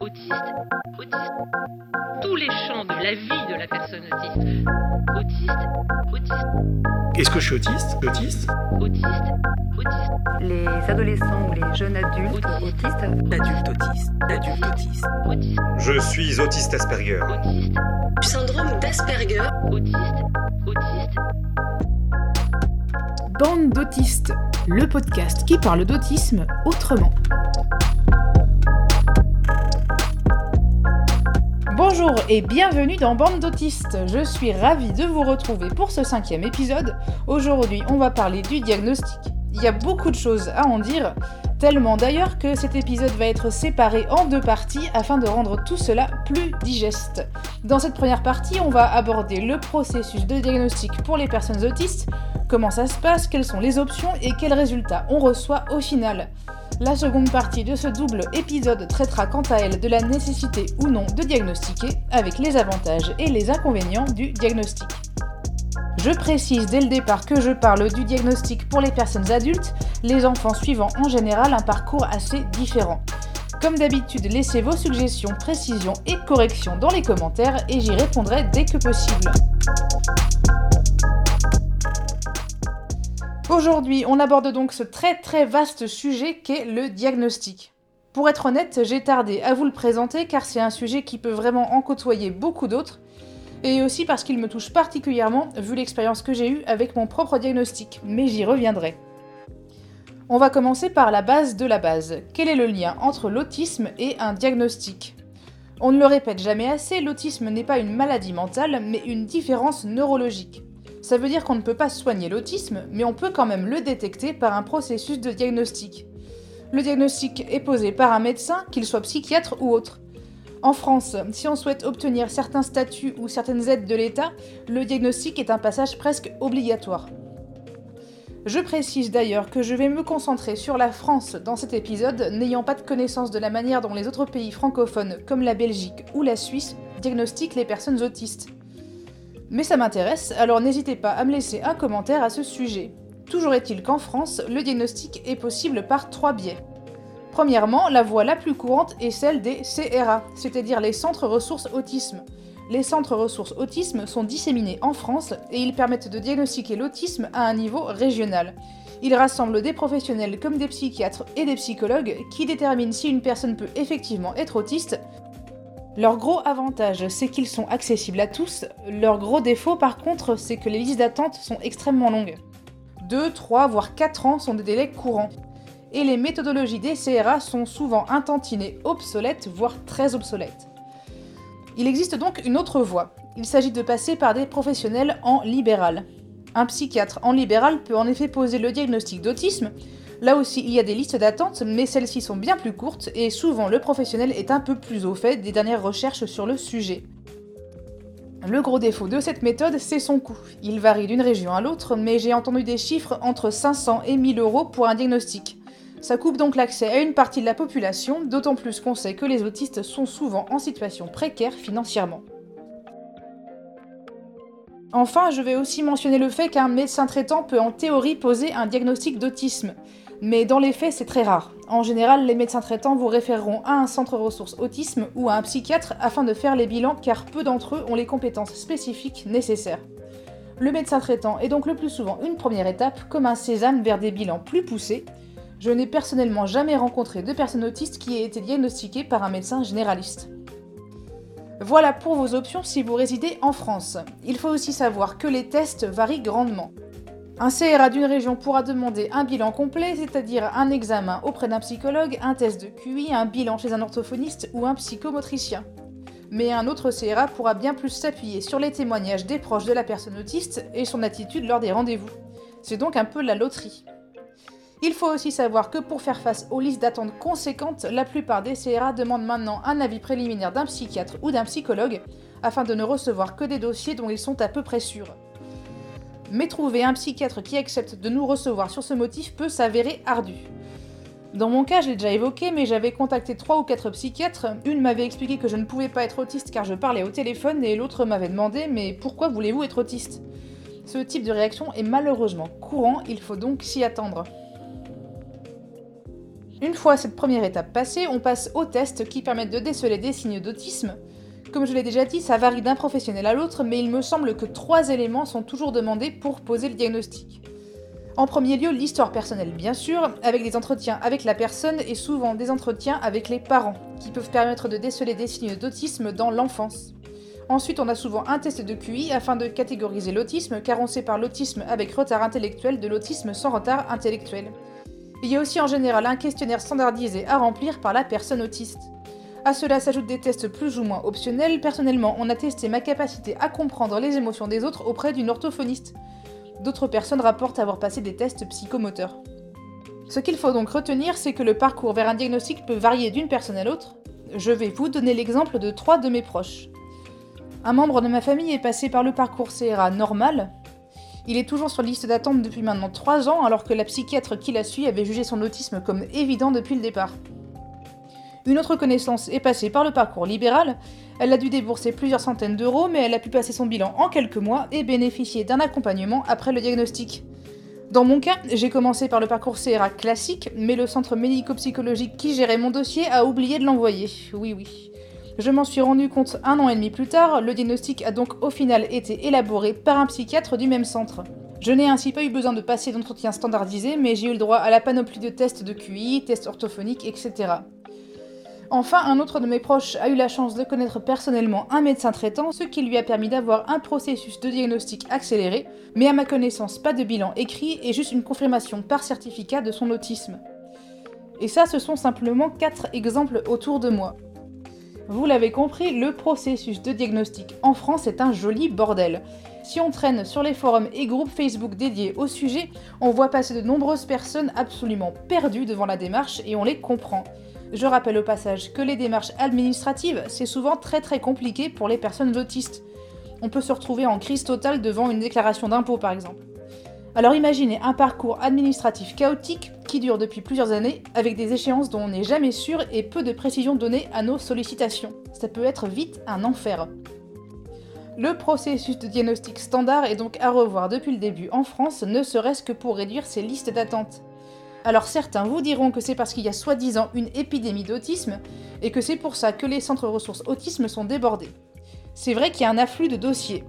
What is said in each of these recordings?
autiste, autiste. Tous les champs de la vie de la personne autiste. Autiste, autiste, Est-ce que je suis autiste Autiste autiste, autiste, les adolescents ou les jeunes adultes Autistes. autistes D'adulte autiste, d'adulte autiste. autiste, Je suis autiste Asperger. autiste, syndrome d'Asperger, autiste, autiste. Bande d'autistes, le podcast qui parle d'autisme autrement. Bonjour et bienvenue dans Bande d'autistes. Je suis ravie de vous retrouver pour ce cinquième épisode. Aujourd'hui, on va parler du diagnostic. Il y a beaucoup de choses à en dire, tellement d'ailleurs que cet épisode va être séparé en deux parties afin de rendre tout cela plus digeste. Dans cette première partie, on va aborder le processus de diagnostic pour les personnes autistes, comment ça se passe, quelles sont les options et quels résultats on reçoit au final. La seconde partie de ce double épisode traitera quant à elle de la nécessité ou non de diagnostiquer, avec les avantages et les inconvénients du diagnostic. Je précise dès le départ que je parle du diagnostic pour les personnes adultes, les enfants suivant en général un parcours assez différent. Comme d'habitude, laissez vos suggestions, précisions et corrections dans les commentaires et j'y répondrai dès que possible. Aujourd'hui, on aborde donc ce très très vaste sujet qu'est le diagnostic. Pour être honnête, j'ai tardé à vous le présenter car c'est un sujet qui peut vraiment en côtoyer beaucoup d'autres, et aussi parce qu'il me touche particulièrement vu l'expérience que j'ai eue avec mon propre diagnostic, mais j'y reviendrai. On va commencer par la base de la base. Quel est le lien entre l'autisme et un diagnostic? On ne le répète jamais assez, l'autisme n'est pas une maladie mentale, mais une différence neurologique. Ça veut dire qu'on ne peut pas soigner l'autisme, mais on peut quand même le détecter par un processus de diagnostic. Le diagnostic est posé par un médecin, qu'il soit psychiatre ou autre. En France, si on souhaite obtenir certains statuts ou certaines aides de l'État, le diagnostic est un passage presque obligatoire. Je précise d'ailleurs que je vais me concentrer sur la France dans cet épisode, n'ayant pas de connaissance de la manière dont les autres pays francophones, comme la Belgique ou la Suisse, diagnostiquent les personnes autistes. Mais ça m'intéresse, alors n'hésitez pas à me laisser un commentaire à ce sujet. Toujours est-il qu'en France, le diagnostic est possible par trois biais. Premièrement, la voie la plus courante est celle des CRA, c'est-à-dire les centres ressources autisme. Les centres ressources autisme sont disséminés en France et ils permettent de diagnostiquer l'autisme à un niveau régional. Ils rassemblent des professionnels comme des psychiatres et des psychologues qui déterminent si une personne peut effectivement être autiste. Leur gros avantage, c'est qu'ils sont accessibles à tous. Leur gros défaut, par contre, c'est que les listes d'attente sont extrêmement longues. 2, 3, voire 4 ans sont des délais courants. Et les méthodologies des CRA sont souvent intantinées, obsolètes, voire très obsolètes. Il existe donc une autre voie. Il s'agit de passer par des professionnels en libéral. Un psychiatre en libéral peut en effet poser le diagnostic d'autisme. Là aussi, il y a des listes d'attente, mais celles-ci sont bien plus courtes et souvent le professionnel est un peu plus au fait des dernières recherches sur le sujet. Le gros défaut de cette méthode, c'est son coût. Il varie d'une région à l'autre, mais j'ai entendu des chiffres entre 500 et 1000 euros pour un diagnostic. Ça coupe donc l'accès à une partie de la population, d'autant plus qu'on sait que les autistes sont souvent en situation précaire financièrement. Enfin, je vais aussi mentionner le fait qu'un médecin traitant peut en théorie poser un diagnostic d'autisme. Mais dans les faits, c'est très rare. En général, les médecins traitants vous référeront à un centre ressources autisme ou à un psychiatre afin de faire les bilans car peu d'entre eux ont les compétences spécifiques nécessaires. Le médecin traitant est donc le plus souvent une première étape, comme un sésame vers des bilans plus poussés. Je n'ai personnellement jamais rencontré de personnes autistes qui aient été diagnostiquées par un médecin généraliste. Voilà pour vos options si vous résidez en France. Il faut aussi savoir que les tests varient grandement. Un CRA d'une région pourra demander un bilan complet, c'est-à-dire un examen auprès d'un psychologue, un test de QI, un bilan chez un orthophoniste ou un psychomotricien. Mais un autre CRA pourra bien plus s'appuyer sur les témoignages des proches de la personne autiste et son attitude lors des rendez-vous. C'est donc un peu la loterie. Il faut aussi savoir que pour faire face aux listes d'attente conséquentes, la plupart des CRA demandent maintenant un avis préliminaire d'un psychiatre ou d'un psychologue afin de ne recevoir que des dossiers dont ils sont à peu près sûrs. Mais trouver un psychiatre qui accepte de nous recevoir sur ce motif peut s'avérer ardu. Dans mon cas, je l'ai déjà évoqué, mais j'avais contacté 3 ou 4 psychiatres. Une m'avait expliqué que je ne pouvais pas être autiste car je parlais au téléphone, et l'autre m'avait demandé Mais pourquoi voulez-vous être autiste? Ce type de réaction est malheureusement courant, il faut donc s'y attendre. Une fois cette première étape passée, on passe aux tests qui permettent de déceler des signes d'autisme. Comme je l'ai déjà dit, ça varie d'un professionnel à l'autre, mais il me semble que trois éléments sont toujours demandés pour poser le diagnostic. En premier lieu, l'histoire personnelle, bien sûr, avec des entretiens avec la personne et souvent des entretiens avec les parents, qui peuvent permettre de déceler des signes d'autisme dans l'enfance. Ensuite, on a souvent un test de QI afin de catégoriser l'autisme, car on sépare l'autisme avec retard intellectuel de l'autisme sans retard intellectuel. Il y a aussi en général un questionnaire standardisé à remplir par la personne autiste. À cela s'ajoutent des tests plus ou moins optionnels. Personnellement, on a testé ma capacité à comprendre les émotions des autres auprès d'une orthophoniste. D'autres personnes rapportent avoir passé des tests psychomoteurs. Ce qu'il faut donc retenir, c'est que le parcours vers un diagnostic peut varier d'une personne à l'autre. Je vais vous donner l'exemple de trois de mes proches. Un membre de ma famille est passé par le parcours CRA normal. Il est toujours sur liste d'attente depuis maintenant 3 ans alors que la psychiatre qui l'a suit avait jugé son autisme comme évident depuis le départ. Une autre connaissance est passée par le parcours libéral. Elle a dû débourser plusieurs centaines d'euros, mais elle a pu passer son bilan en quelques mois et bénéficier d'un accompagnement après le diagnostic. Dans mon cas, j'ai commencé par le parcours CRA classique, mais le centre médico-psychologique qui gérait mon dossier a oublié de l'envoyer. Oui, oui. Je m'en suis rendu compte un an et demi plus tard, le diagnostic a donc au final été élaboré par un psychiatre du même centre. Je n'ai ainsi pas eu besoin de passer d'entretien standardisé, mais j'ai eu le droit à la panoplie de tests de QI, tests orthophoniques, etc. Enfin, un autre de mes proches a eu la chance de connaître personnellement un médecin traitant, ce qui lui a permis d'avoir un processus de diagnostic accéléré, mais à ma connaissance pas de bilan écrit et juste une confirmation par certificat de son autisme. Et ça, ce sont simplement 4 exemples autour de moi. Vous l'avez compris, le processus de diagnostic en France est un joli bordel. Si on traîne sur les forums et groupes Facebook dédiés au sujet, on voit passer de nombreuses personnes absolument perdues devant la démarche et on les comprend. Je rappelle au passage que les démarches administratives, c'est souvent très très compliqué pour les personnes autistes. On peut se retrouver en crise totale devant une déclaration d'impôt par exemple. Alors imaginez un parcours administratif chaotique qui dure depuis plusieurs années, avec des échéances dont on n'est jamais sûr et peu de précisions données à nos sollicitations. Ça peut être vite un enfer. Le processus de diagnostic standard est donc à revoir depuis le début en France, ne serait-ce que pour réduire ces listes d'attente. Alors certains vous diront que c'est parce qu'il y a soi-disant une épidémie d'autisme, et que c'est pour ça que les centres ressources autisme sont débordés. C'est vrai qu'il y a un afflux de dossiers,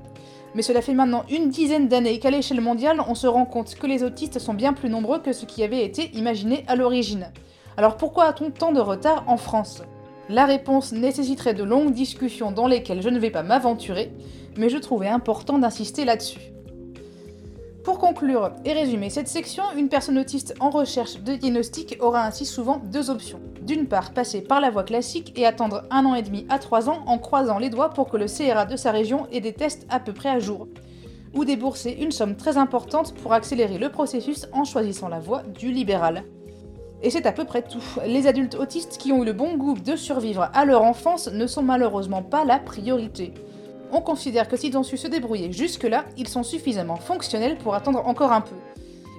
mais cela fait maintenant une dizaine d'années qu'à l'échelle mondiale, on se rend compte que les autistes sont bien plus nombreux que ce qui avait été imaginé à l'origine. Alors pourquoi a-t-on tant de retard en France? La réponse nécessiterait de longues discussions dans lesquelles je ne vais pas m'aventurer, mais je trouvais important d'insister là-dessus. Pour conclure et résumer cette section, une personne autiste en recherche de diagnostic aura ainsi souvent deux options. D'une part, passer par la voie classique et attendre un an et demi à trois ans en croisant les doigts pour que le CRA de sa région ait des tests à peu près à jour. Ou débourser une somme très importante pour accélérer le processus en choisissant la voie du libéral. Et c'est à peu près tout. Les adultes autistes qui ont eu le bon goût de survivre à leur enfance ne sont malheureusement pas la priorité on considère que s'ils ont su se débrouiller jusque-là, ils sont suffisamment fonctionnels pour attendre encore un peu.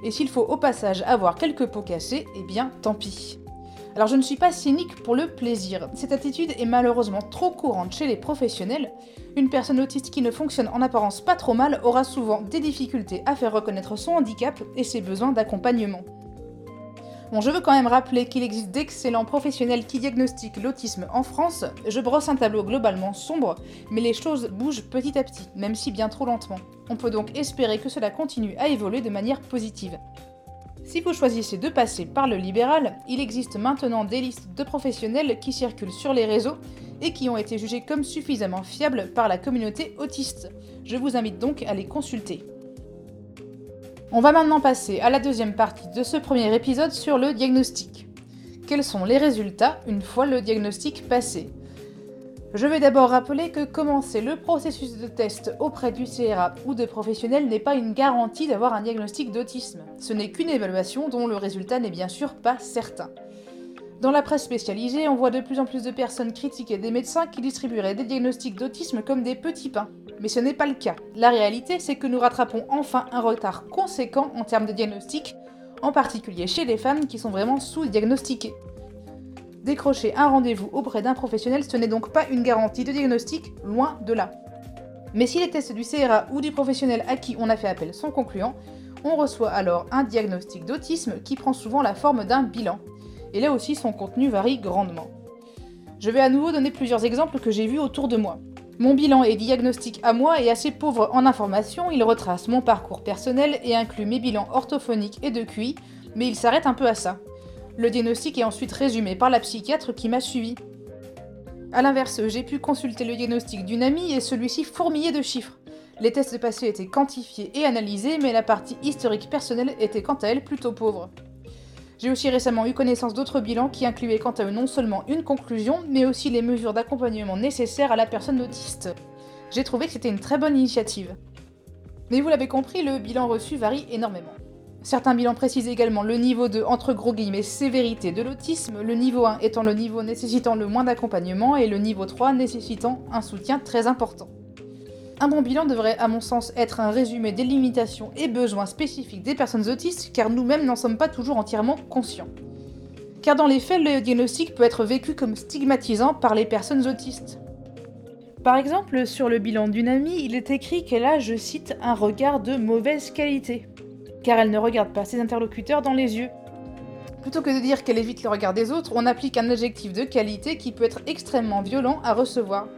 Et s'il faut au passage avoir quelques pots cassés, eh bien tant pis. Alors je ne suis pas cynique pour le plaisir. Cette attitude est malheureusement trop courante chez les professionnels. Une personne autiste qui ne fonctionne en apparence pas trop mal aura souvent des difficultés à faire reconnaître son handicap et ses besoins d'accompagnement. Bon, je veux quand même rappeler qu'il existe d'excellents professionnels qui diagnostiquent l'autisme en France. Je brosse un tableau globalement sombre, mais les choses bougent petit à petit, même si bien trop lentement. On peut donc espérer que cela continue à évoluer de manière positive. Si vous choisissez de passer par le libéral, il existe maintenant des listes de professionnels qui circulent sur les réseaux et qui ont été jugés comme suffisamment fiables par la communauté autiste. Je vous invite donc à les consulter. On va maintenant passer à la deuxième partie de ce premier épisode sur le diagnostic. Quels sont les résultats une fois le diagnostic passé? Je vais d'abord rappeler que commencer le processus de test auprès du CRA ou de professionnels n'est pas une garantie d'avoir un diagnostic d'autisme. Ce n'est qu'une évaluation dont le résultat n'est bien sûr pas certain. Dans la presse spécialisée, on voit de plus en plus de personnes critiquer des médecins qui distribueraient des diagnostics d'autisme comme des petits pains. Mais ce n'est pas le cas. La réalité, c'est que nous rattrapons enfin un retard conséquent en termes de diagnostic, en particulier chez les femmes qui sont vraiment sous-diagnostiquées. Décrocher un rendez-vous auprès d'un professionnel, ce n'est donc pas une garantie de diagnostic, loin de là. Mais si les tests du CRA ou du professionnel à qui on a fait appel sont concluants, on reçoit alors un diagnostic d'autisme qui prend souvent la forme d'un bilan. Et là aussi, son contenu varie grandement. Je vais à nouveau donner plusieurs exemples que j'ai vus autour de moi. Mon bilan et diagnostic à moi est assez pauvre en informations, il retrace mon parcours personnel et inclut mes bilans orthophoniques et de QI, mais il s'arrête un peu à ça. Le diagnostic est ensuite résumé par la psychiatre qui m'a suivi. A l'inverse, j'ai pu consulter le diagnostic d'une amie et celui-ci fourmillait de chiffres. Les tests passés étaient quantifiés et analysés, mais la partie historique personnelle était quant à elle plutôt pauvre. J'ai aussi récemment eu connaissance d'autres bilans qui incluaient quant à eux non seulement une conclusion, mais aussi les mesures d'accompagnement nécessaires à la personne autiste. J'ai trouvé que c'était une très bonne initiative. Mais vous l'avez compris, le bilan reçu varie énormément. Certains bilans précisent également le niveau de entre gros guillemets sévérité de l'autisme, le niveau 1 étant le niveau nécessitant le moins d'accompagnement et le niveau 3 nécessitant un soutien très important. Un bon bilan devrait, à mon sens, être un résumé des limitations et besoins spécifiques des personnes autistes, car nous-mêmes n'en sommes pas toujours entièrement conscients. Car dans les faits, le diagnostic peut être vécu comme stigmatisant par les personnes autistes. Par exemple, sur le bilan d'une amie, il est écrit qu'elle a, je cite, un regard de mauvaise qualité, car elle ne regarde pas ses interlocuteurs dans les yeux. Plutôt que de dire qu'elle évite le regard des autres, on applique un adjectif de qualité qui peut être extrêmement violent à recevoir.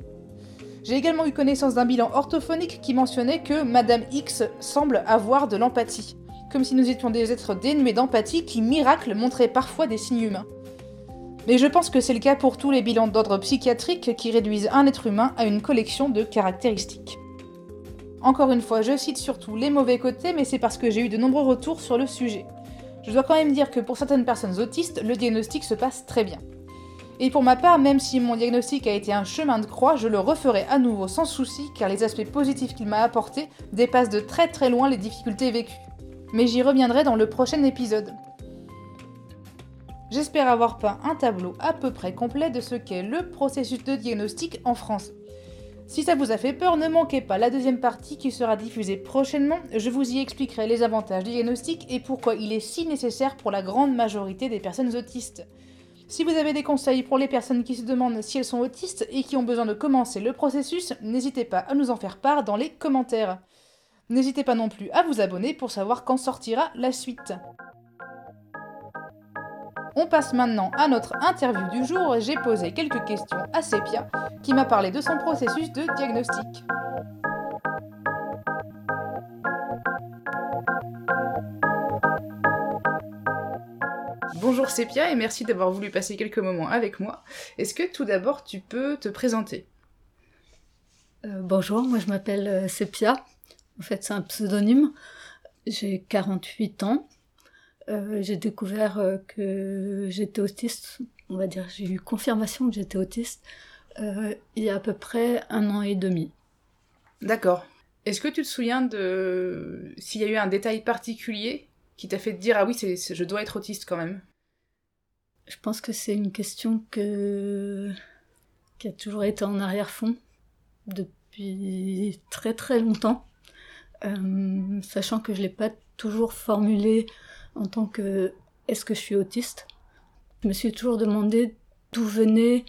J'ai également eu connaissance d'un bilan orthophonique qui mentionnait que Madame X semble avoir de l'empathie, comme si nous étions des êtres dénués d'empathie qui, miracle, montraient parfois des signes humains. Mais je pense que c'est le cas pour tous les bilans d'ordre psychiatrique qui réduisent un être humain à une collection de caractéristiques. Encore une fois, je cite surtout les mauvais côtés, mais c'est parce que j'ai eu de nombreux retours sur le sujet. Je dois quand même dire que pour certaines personnes autistes, le diagnostic se passe très bien. Et pour ma part, même si mon diagnostic a été un chemin de croix, je le referai à nouveau sans souci car les aspects positifs qu'il m'a apportés dépassent de très très loin les difficultés vécues. Mais j'y reviendrai dans le prochain épisode. J'espère avoir peint un tableau à peu près complet de ce qu'est le processus de diagnostic en France. Si ça vous a fait peur, ne manquez pas la deuxième partie qui sera diffusée prochainement. Je vous y expliquerai les avantages du diagnostic et pourquoi il est si nécessaire pour la grande majorité des personnes autistes. Si vous avez des conseils pour les personnes qui se demandent si elles sont autistes et qui ont besoin de commencer le processus, n'hésitez pas à nous en faire part dans les commentaires. N'hésitez pas non plus à vous abonner pour savoir quand sortira la suite. On passe maintenant à notre interview du jour. J'ai posé quelques questions à Sepia, qui m'a parlé de son processus de diagnostic. Bonjour Sepia et merci d'avoir voulu passer quelques moments avec moi. Est-ce que tout d'abord tu peux te présenter? Euh, bonjour, moi je m'appelle euh, Sepia. En fait, c'est un pseudonyme. J'ai 48 ans. Euh, j'ai découvert que j'étais autiste. On va dire, j'ai eu confirmation que j'étais autiste euh, il y a à peu près un an et demi. D'accord. Est-ce que tu te souviens de s'il y a eu un détail particulier qui t'a fait dire ah oui, c'est- je dois être autiste quand même. Je pense que c'est une question que... qui a toujours été en arrière-fond depuis très très longtemps, Euh, sachant que je l'ai pas toujours formulée en tant que est-ce que je suis autiste? Je me suis toujours demandé d'où venaient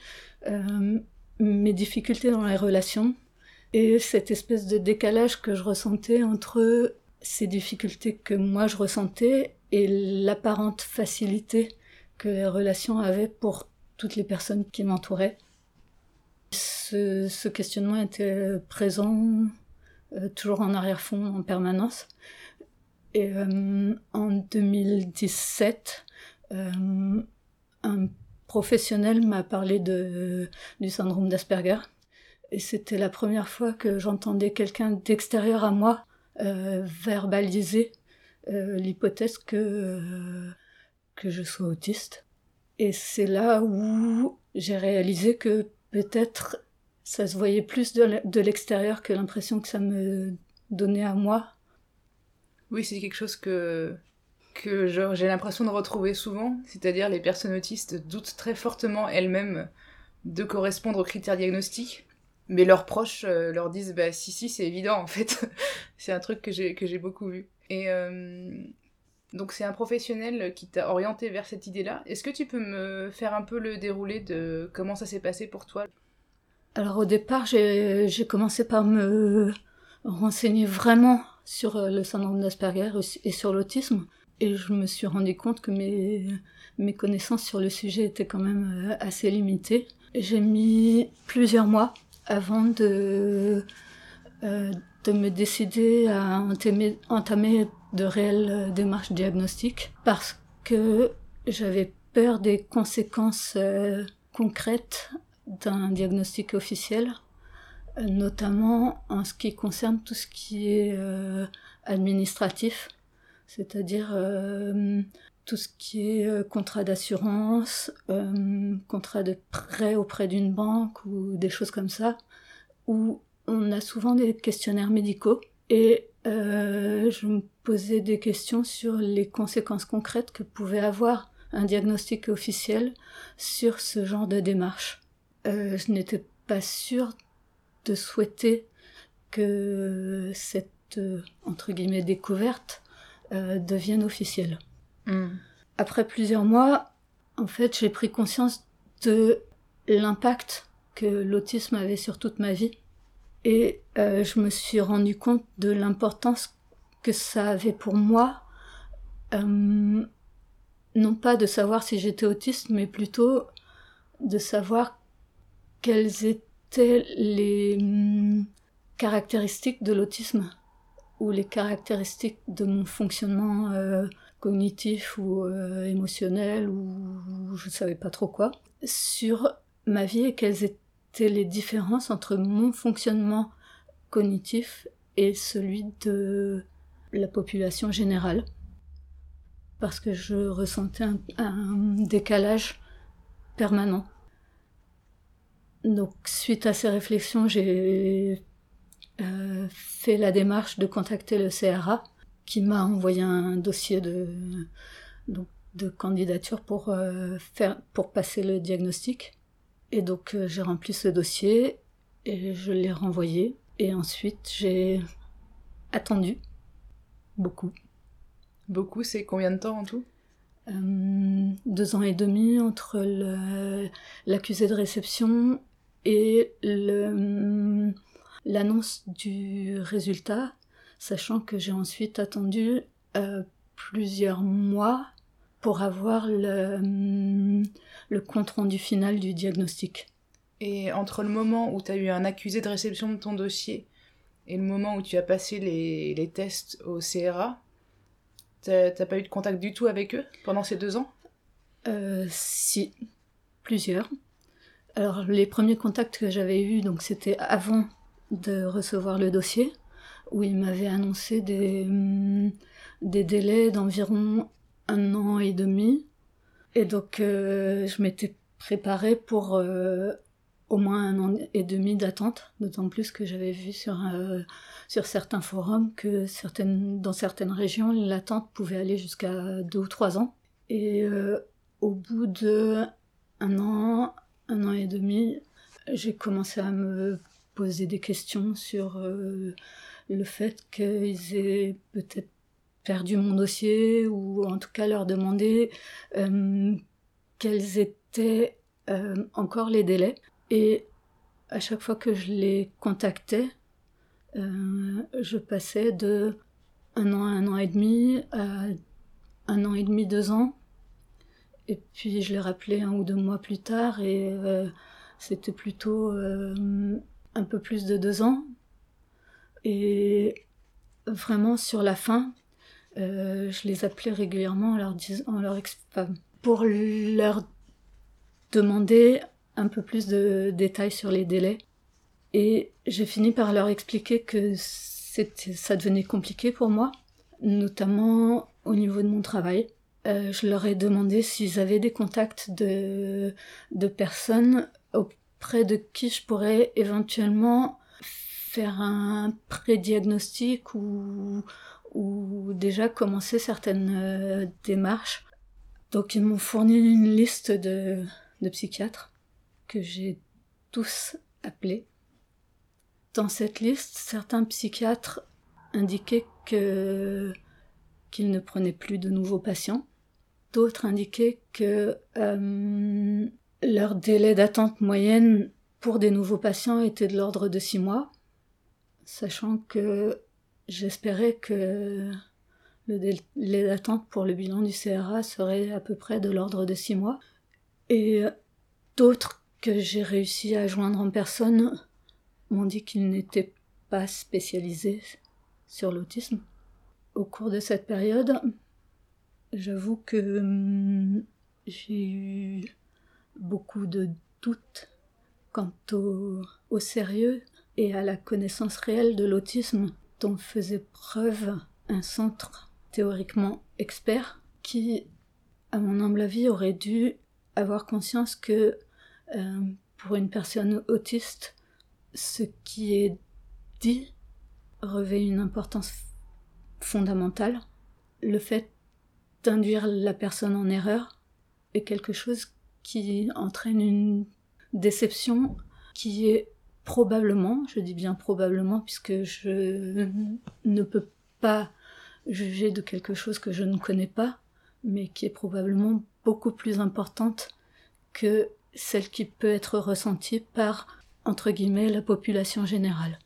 euh, mes difficultés dans les relations. Et cette espèce de décalage que je ressentais entre ces difficultés que moi je ressentais et l'apparente facilité que les relations avaient pour toutes les personnes qui m'entouraient. Ce, ce questionnement était présent, euh, toujours en arrière-fond, en permanence. Et euh, en 2017, euh, un professionnel m'a parlé de, du syndrome d'Asperger. Et c'était la première fois que j'entendais quelqu'un d'extérieur à moi verbaliser euh, l'hypothèse que, euh, que je sois autiste. Et c'est là où j'ai réalisé que peut-être ça se voyait plus de l'extérieur que l'impression que ça me donnait à moi. Oui, c'est quelque chose que que j'ai l'impression de retrouver souvent, c'est-à-dire les personnes autistes doutent très fortement elles-mêmes de correspondre aux critères diagnostiques, mais leurs proches euh, leur disent bah si si c'est évident en fait. c'est un truc que j'ai que j'ai beaucoup vu. Et euh, donc c'est un professionnel qui t'a orienté vers cette idée-là. Est-ce que tu peux me faire un peu le déroulé de comment ça s'est passé pour toi? Alors au départ, j'ai commencé par me renseigner vraiment sur euh, le syndrome d'Asperger et- sur l'autisme. et je me suis rendu compte que mes, mes connaissances sur le sujet étaient quand même assez limitées. J'ai mis plusieurs mois avant de, euh, de me décider à entamer, entamer de réelles euh, démarches diagnostiques parce que j'avais peur des conséquences euh, concrètes d'un diagnostic officiel, notamment en ce qui concerne tout ce qui est administratif, c'est-à-dire tout ce qui est euh, contrat d'assurance, euh, contrat de prêt auprès d'une banque ou des choses comme ça, où on a souvent des questionnaires médicaux et euh, je me posais des questions sur les conséquences concrètes que pouvait avoir un diagnostic officiel sur ce genre de démarche. Je n'étais pas sûre de souhaiter que cette entre guillemets découverte devienne officielle. Hmm. Après plusieurs mois, en fait, j'ai pris conscience de l'impact que l'autisme avait sur toute ma vie. Et euh, je me suis rendu compte de l'importance que ça avait pour moi, euh, non pas de savoir si j'étais autiste, mais plutôt de savoir quelles étaient les hum, caractéristiques de l'autisme ou les caractéristiques de mon fonctionnement euh, cognitif ou euh, émotionnel ou je savais pas trop quoi sur ma vie et quelles étaient les différences entre mon fonctionnement cognitif et celui de la population générale parce que je ressentais un, un décalage permanent. Donc suite à ces réflexions, j'ai euh, fait la démarche de contacter le CRA qui m'a envoyé un dossier de, donc, de candidature pour, euh, faire, pour passer le diagnostic. Et donc euh, j'ai rempli ce dossier et je l'ai renvoyé. Et ensuite j'ai attendu beaucoup. Beaucoup, c'est combien de temps en tout? Euh, deux ans et demi entre l'accusé de réception et l'annonce du résultat, sachant que j'ai ensuite attendu euh, plusieurs mois pour avoir le, le compte rendu final du diagnostic. Et entre le moment où tu as eu un accusé de réception de ton dossier et le moment où tu as passé les, les tests au CRA, t'as t'as pas eu de contact du tout avec eux pendant ces deux ans? Euh, si, plusieurs. Alors les premiers contacts que j'avais eus, donc c'était avant de recevoir le dossier, où il m'avait annoncé des, hum, des délais d'environ un an et demi. Et donc euh, je m'étais préparée pour euh, au moins un an et demi d'attente, d'autant plus que j'avais vu sur, euh, sur certains forums que certaines, dans certaines régions, l'attente pouvait aller jusqu'à deux ou trois ans. Et au bout de un an, un an et demi, j'ai commencé à me poser des questions sur euh, le fait qu'ils aient peut-être perdu mon dossier ou en tout cas leur demander euh, quels étaient euh, encore les délais. Et à chaque fois que je les contactais, je passais de un an à un an et demi à un an et demi, deux ans. Et puis je les rappelais un ou deux mois plus tard et c'était plutôt un peu plus de deux ans. Et vraiment sur la fin, euh, je les appelais régulièrement en leur, en leur pour leur demander un peu plus de détails sur les délais. Et j'ai fini par leur expliquer que c'était, ça devenait compliqué pour moi, notamment au niveau de mon travail. Euh, je leur ai demandé s'ils avaient des contacts de, de personnes auprès de qui je pourrais éventuellement faire un pré-diagnostic ou, ou déjà commencer certaines euh, démarches. Donc ils m'ont fourni une liste de, de psychiatres que j'ai tous appelés. Dans cette liste, certains psychiatres indiquaient que qu'ils ne prenaient plus de nouveaux patients. D'autres indiquaient que euh, leur délai d'attente moyenne pour des nouveaux patients était de l'ordre de six mois, sachant que j'espérais que Le délai d'attente pour le bilan du CRA serait à peu près de l'ordre de six mois. Et d'autres que j'ai réussi à joindre en personne m'ont dit qu'ils n'étaient pas spécialisés sur l'autisme. Au cours de cette période, j'avoue que hum, j'ai eu beaucoup de doutes quant au, sérieux et à la connaissance réelle de l'autisme dont faisait preuve un centre théoriquement expert qui, à mon humble avis, aurait dû avoir conscience que euh, pour une personne autiste, ce qui est dit revêt une importance fondamentale. Le fait d'induire la personne en erreur est quelque chose qui entraîne une déception qui est probablement, je dis bien probablement, puisque je ne peux pas juger de quelque chose que je ne connais pas, mais qui est probablement beaucoup plus importante que celle qui peut être ressentie par, entre guillemets, la population générale.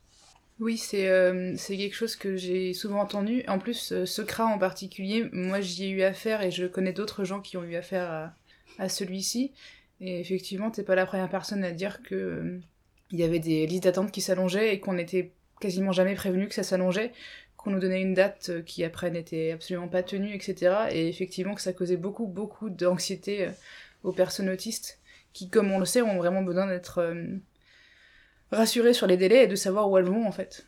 Oui, c'est euh, quelque chose que j'ai souvent entendu. En plus, euh, ce CRA en particulier, moi j'y ai eu affaire et je connais d'autres gens qui ont eu affaire à, à celui-ci. Et effectivement, t'es pas la première personne à dire que euh, il y avait des listes d'attente qui s'allongeaient et qu'on n'était quasiment jamais prévenu que ça s'allongeait, qu'on nous donnait une date euh, qui après n'était absolument pas tenue, etc. Et effectivement que ça causait beaucoup, beaucoup d'anxiété euh, aux personnes autistes qui, comme on le sait, ont vraiment besoin d'être euh, rassurées sur les délais et de savoir où elles vont en fait.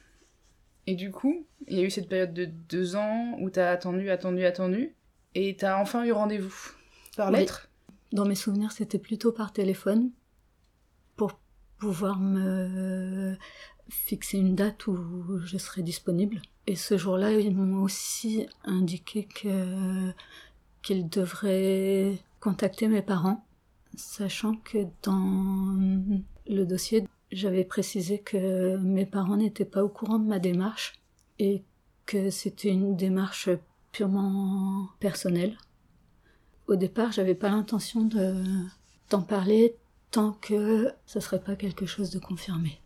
Et du coup, il y a eu cette période de deux ans où t'as attendu, attendu, attendu, et t'as enfin eu rendez-vous par lettre. Dans mes souvenirs, c'était plutôt par téléphone pour pouvoir me fixer une date où je serais disponible. Et ce jour-là, ils m'ont aussi indiqué que qu'ils devraient contacter mes parents sachant que dans le dossier, j'avais précisé que mes parents n'étaient pas au courant de ma démarche et que c'était une démarche purement personnelle. Au départ, j'avais pas l'intention de d'en parler tant que ce serait pas quelque chose de confirmé.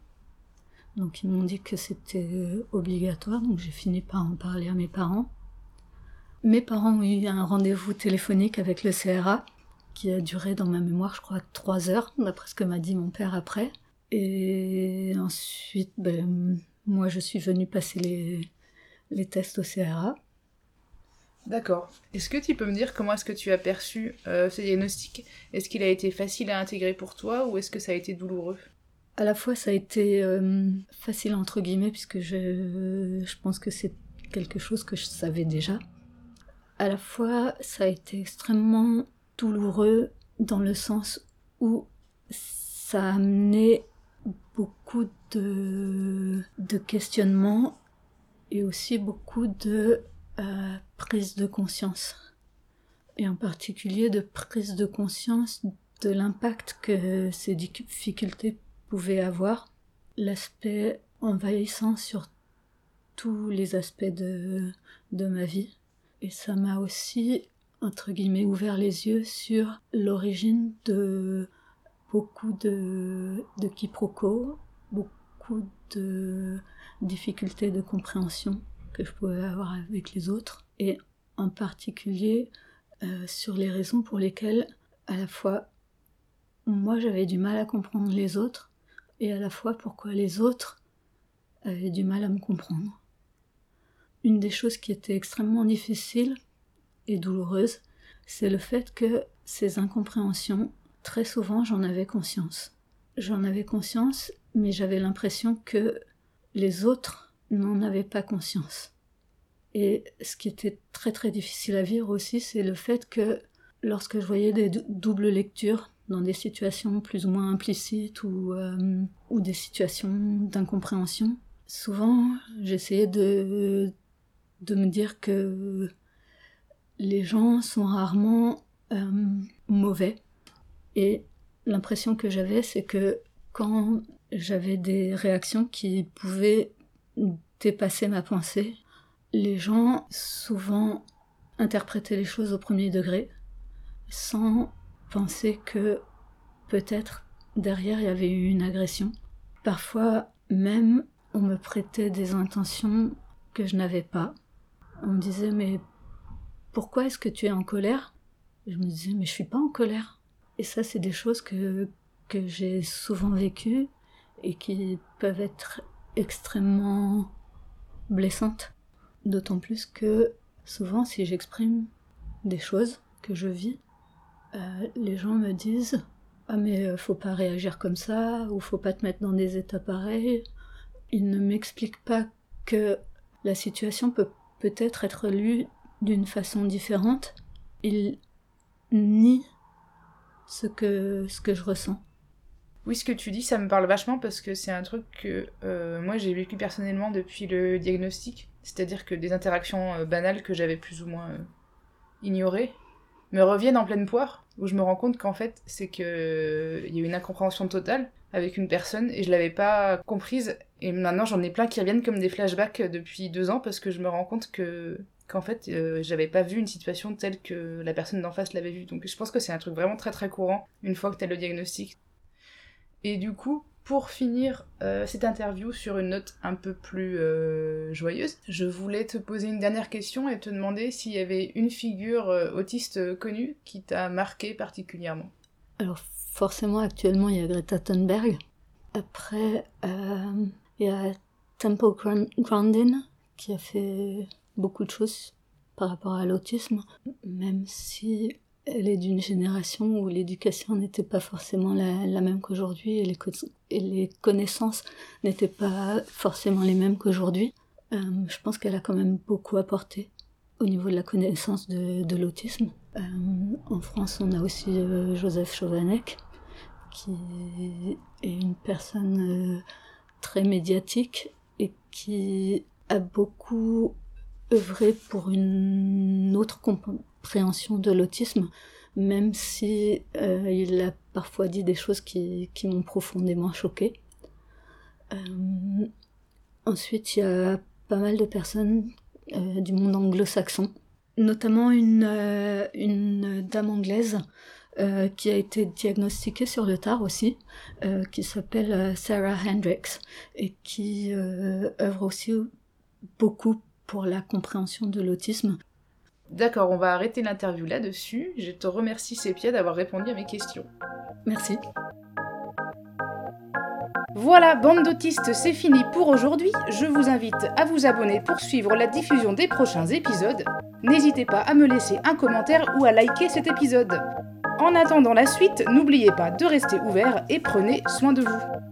Donc ils m'ont dit que c'était obligatoire, donc j'ai fini par en parler à mes parents. Mes parents ont eu un rendez-vous téléphonique avec le CRA qui a duré dans ma mémoire, je crois, trois heures, d'après ce que m'a dit mon père après. Et ensuite, ben, moi, je suis venue passer les tests au CRA. D'accord. Est-ce que tu peux me dire comment est-ce que tu as perçu euh, ce diagnostic? Est-ce qu'il a été facile à intégrer pour toi ou est-ce que ça a été douloureux? À la fois, ça a été euh, facile entre guillemets puisque je, je pense que c'est quelque chose que je savais déjà. À la fois, ça a été extrêmement douloureux dans le sens où ça a amené beaucoup de, de questionnements et aussi beaucoup de euh, prise de conscience. Et en particulier de prise de conscience de l'impact que ces difficultés pouvaient avoir, l'aspect envahissant sur tous les aspects de, de ma vie. Et ça m'a aussi entre guillemets, ouvert les yeux sur l'origine de beaucoup de, de quiproquos, beaucoup de difficultés de compréhension que je pouvais avoir avec les autres, et en particulier euh, sur les raisons pour lesquelles, à la fois, moi j'avais du mal à comprendre les autres, et à la fois pourquoi les autres avaient du mal à me comprendre. Une des choses qui était extrêmement difficile, et douloureuse, c'est le fait que ces incompréhensions, très souvent j'en avais conscience. J'en avais conscience, mais j'avais l'impression que les autres n'en avaient pas conscience. Et ce qui était très très difficile à vivre aussi, c'est le fait que lorsque je voyais des doubles lectures dans des situations plus ou moins implicites ou, euh, ou des situations d'incompréhension, souvent j'essayais de, de me dire que les gens sont rarement euh, mauvais. Et l'impression que j'avais, c'est que quand j'avais des réactions qui pouvaient dépasser ma pensée, les gens souvent interprétaient les choses au premier degré, sans penser que peut-être derrière il y avait eu une agression. Parfois même on me prêtait des intentions que je n'avais pas. On me disait mais pourquoi est-ce que tu es en colère? Je me disais mais je suis pas en colère. Et ça c'est des choses que que j'ai souvent vécues et qui peuvent être extrêmement blessantes. D'autant plus que souvent si j'exprime des choses que je vis, euh, les gens me disent ah mais euh, faut pas réagir comme ça ou faut pas te mettre dans des états pareils. Ils ne m'expliquent pas que la situation peut peut-être être lue d'une façon différente. Ils nient ce que, ce que je ressens. Oui, ce que tu dis, ça me parle vachement parce que c'est un truc que euh, moi j'ai vécu personnellement depuis le diagnostic. C'est-à-dire que des interactions euh, banales que j'avais plus ou moins euh, ignorées me reviennent en pleine poire, où je me rends compte qu'en fait c'est que il y a une incompréhension totale avec une personne et je l'avais pas comprise. Et maintenant j'en ai plein qui reviennent comme des flashbacks depuis deux ans parce que je me rends compte que qu'en fait j'avais pas vu une situation telle que la personne d'en face l'avait vue. Donc je pense que c'est un truc vraiment très très courant une fois que t'as le diagnostic. Et du coup, pour finir euh, cette interview sur une note un peu plus euh, joyeuse, je voulais te poser une dernière question et te demander s'il y avait une figure euh, autiste connue qui t'a marqué particulièrement. Alors forcément, actuellement, il y a Greta Thunberg. Après, il y a Temple Grandin qui a fait beaucoup de choses par rapport à l'autisme, même si elle est d'une génération où l'éducation n'était pas forcément la, même qu'aujourd'hui et les, connaissances n'étaient pas forcément les mêmes qu'aujourd'hui. Euh, je pense qu'elle a quand même beaucoup apporté au niveau de la connaissance de, l'autisme. Euh, en France, on a aussi euh, Joseph Chauvanec, qui est une personne très médiatique et qui a beaucoup œuvré pour une autre compréhension de l'autisme, même si euh, il a parfois dit des choses qui, qui m'ont profondément choquée. Euh, ensuite, il y a pas mal de personnes euh, du monde anglo-saxon, notamment une, une dame anglaise qui a été diagnostiquée sur le tard aussi, qui s'appelle Sarah Hendricks et qui œuvre aussi beaucoup pour la compréhension de l'autisme. D'accord, on va arrêter l'interview là-dessus. Je te remercie Sépia d'avoir répondu à mes questions. Merci. Voilà, bande d'autistes, c'est fini pour aujourd'hui. Je vous invite à vous abonner pour suivre la diffusion des prochains épisodes. N'hésitez pas à me laisser un commentaire ou à liker cet épisode. En attendant la suite, n'oubliez pas de rester ouvert et prenez soin de vous.